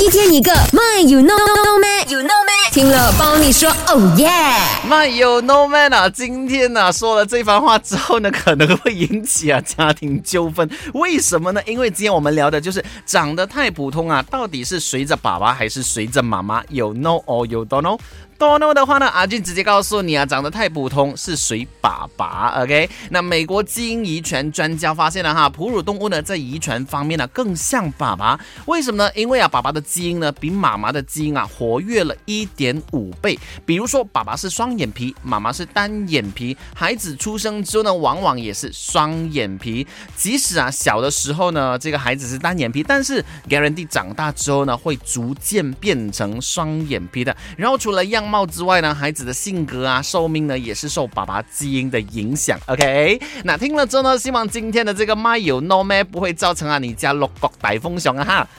一天一个，My you know 帮你说哦耶。那有 no man 啊，今天呢、说了这番话之后呢，可能会引起啊家庭纠纷。为什么呢？因为今天我们聊的就是长得太普通啊，到底是随着爸爸还是随着妈妈？有 no or 有 don't know？多 no 的话呢，阿俊直接告诉你啊，长得太普通是随爸爸。OK，那美国基因遗传专家发现了哈，哺乳动物呢在遗传方面呢更像爸爸。为什么呢？因为啊，爸爸的基因呢比妈妈的基因啊活跃了一点五倍。比如说，爸爸是双眼皮，妈妈是单眼皮，孩子出生之后呢，往往也是双眼皮。即使啊小的时候呢，这个孩子是单眼皮，但是 guarantee 长大之后呢，会逐渐变成双眼皮的。然后除了样貌之外呢，孩子的性格啊、寿命呢，也是受爸爸基因的影响。OK，那听了之后呢，希望今天的这个麦有 No Man 不会造成啊你家六国大风熊啊哈。